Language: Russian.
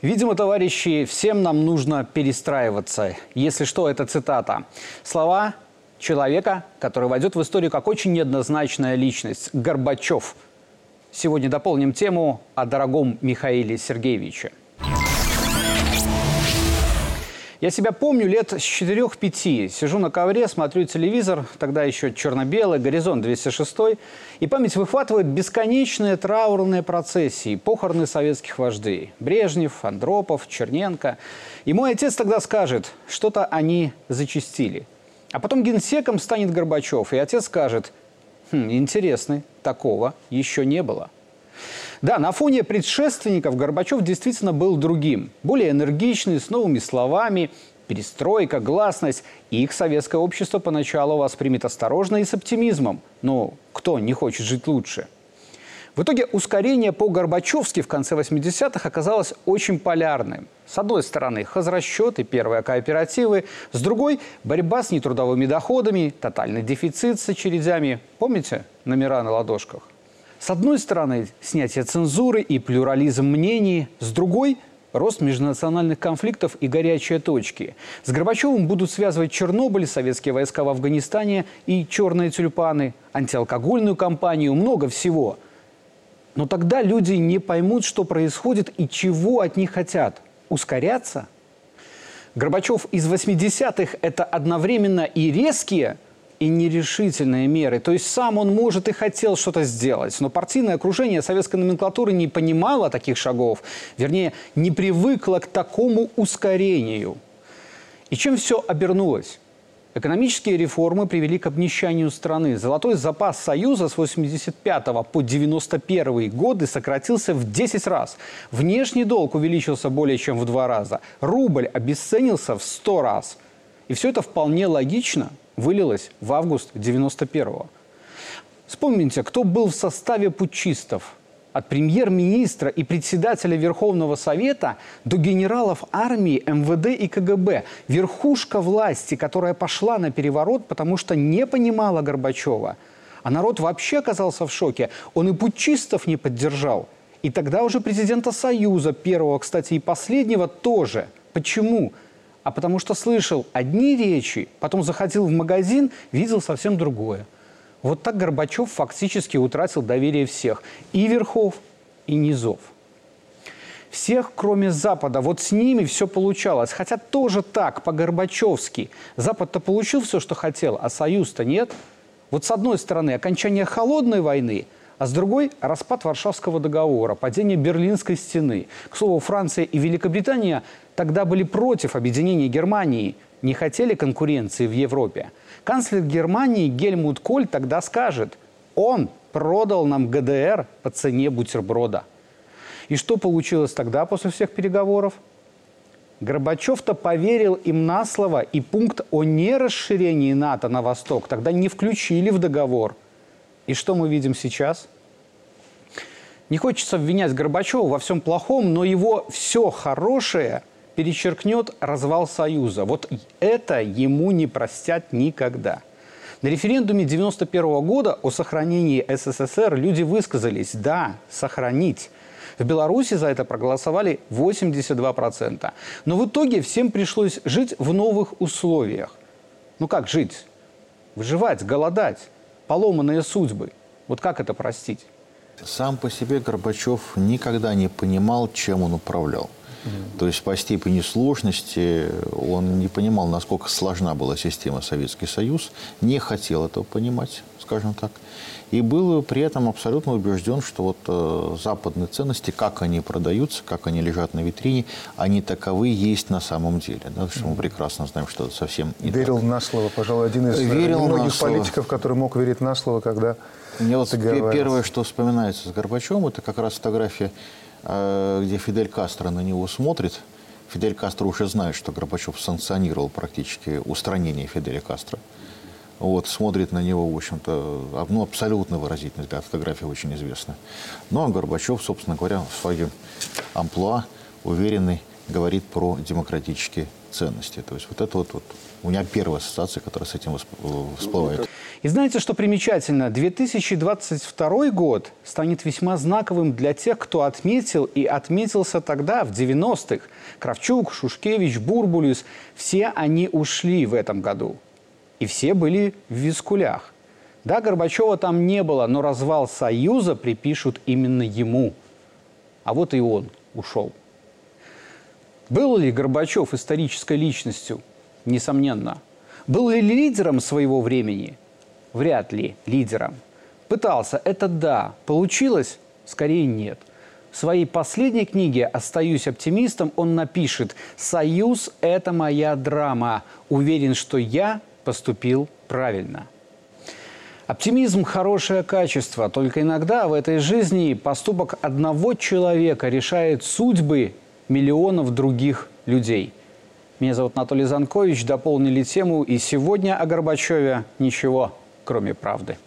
Видимо, товарищи, всем нам нужно перестраиваться. Если что, это цитата. Слова человека, который войдет в историю как очень неоднозначная личность – Горбачев. Сегодня дополним тему о дорогом Михаиле Сергеевиче. Я себя помню лет с 4-5. Сижу на ковре, смотрю телевизор, тогда еще черно-белый, горизонт 206, и память выхватывает бесконечные траурные процессии, похороны советских вождей. Брежнев, Андропов, Черненко. И мой отец тогда скажет, что-то они зачистили. А потом генсеком станет Горбачев, и отец скажет, хм, интересный, такого еще не было. Да, на фоне предшественников Горбачев действительно был другим. Более энергичный, с новыми словами, перестройка, гласность. И их советское общество поначалу воспримет осторожно и с оптимизмом. Но кто не хочет жить лучше? В итоге ускорение по-горбачевски в конце 80-х оказалось очень полярным. С одной стороны, хозрасчеты, первые кооперативы. С другой – борьба с нетрудовыми доходами, тотальный дефицит с очередями. Помните номера на ладошках? С одной стороны, снятие цензуры и плюрализм мнений, с другой – рост межнациональных конфликтов и горячие точки. С Горбачевым будут связывать Чернобыль, советские войска в Афганистане и черные тюльпаны, антиалкогольную кампанию, много всего. Но тогда люди не поймут, что происходит и чего от них хотят. Ускоряться? Горбачев из 80-х – это одновременно и резкие – и нерешительные меры. То есть сам он, может, и хотел что-то сделать, но партийное окружение советской номенклатуры не понимало таких шагов, вернее, не привыкло к такому ускорению. И чем все обернулось? Экономические реформы привели к обнищанию страны. Золотой запас Союза с 85 по 91 годы сократился в 10 раз. Внешний долг увеличился более чем в два раза. Рубль обесценился в 100 раз. И все это вполне логично – вылилось в август 91-го. Вспомните, кто был в составе путчистов. От премьер-министра и председателя Верховного Совета до генералов армии, МВД и КГБ. Верхушка власти, которая пошла на переворот, потому что не понимала Горбачева. А народ вообще оказался в шоке. Он и путчистов не поддержал. И тогда уже президента Союза, первого, кстати, и последнего тоже. Почему? А потому что слышал одни речи, потом заходил в магазин, видел совсем другое. Вот так Горбачев фактически утратил доверие всех, и верхов, и низов. Всех, кроме Запада. Вот с ними все получалось. Хотя тоже так, по-горбачевски. Запад-то получил все, что хотел, а Союз-то нет. Вот с одной стороны, окончание холодной войны – а с другой – распад Варшавского договора, падение Берлинской стены. К слову, Франция и Великобритания тогда были против объединения Германии, не хотели конкуренции в Европе. Канцлер Германии Гельмут Коль тогда скажет, он продал нам ГДР по цене бутерброда. И что получилось тогда после всех переговоров? Горбачев-то поверил им на слово, и пункт о нерасширении НАТО на восток тогда не включили в договор – и что мы видим сейчас? Не хочется обвинять Горбачева во всем плохом, но его все хорошее перечеркнет развал Союза. Вот это ему не простят никогда. На референдуме 1991 года о сохранении СССР люди высказались «да, сохранить». В Беларуси за это проголосовали 82%. Но в итоге всем пришлось жить в новых условиях. Ну как жить? Выживать, голодать поломанные судьбы. Вот как это простить? Сам по себе Горбачев никогда не понимал, чем он управлял. То есть по степени сложности он не понимал, насколько сложна была система Советский Союз, не хотел этого понимать, скажем так. И был при этом абсолютно убежден, что вот э, западные ценности, как они продаются, как они лежат на витрине, они таковы есть на самом деле. Да, что мы прекрасно знаем, что это совсем не Верил так. на слово, пожалуй, один из Верил многих политиков, который мог верить на слово, когда Мне вот первое, что вспоминается с Горбачевым, это как раз фотография, где Фидель Кастро на него смотрит. Фидель Кастро уже знает, что Горбачев санкционировал практически устранение Фиделя Кастро вот, смотрит на него, в общем-то, ну, абсолютно выразительный взгляд. Фотография очень известна. Ну, а Горбачев, собственно говоря, в своем амплуа уверенный говорит про демократические ценности. То есть вот это вот, вот У меня первая ассоциация, которая с этим всплывает. И знаете, что примечательно? 2022 год станет весьма знаковым для тех, кто отметил и отметился тогда, в 90-х. Кравчук, Шушкевич, Бурбулис – все они ушли в этом году. И все были в вискулях. Да, Горбачева там не было, но развал Союза припишут именно ему. А вот и он ушел. Был ли Горбачев исторической личностью? Несомненно. Был ли лидером своего времени? Вряд ли лидером. Пытался, это да. Получилось? Скорее нет. В своей последней книге «Остаюсь оптимистом» он напишет «Союз – это моя драма. Уверен, что я поступил правильно». Оптимизм – хорошее качество, только иногда в этой жизни поступок одного человека решает судьбы миллионов других людей. Меня зовут Анатолий Занкович, дополнили тему, и сегодня о Горбачеве ничего, кроме правды.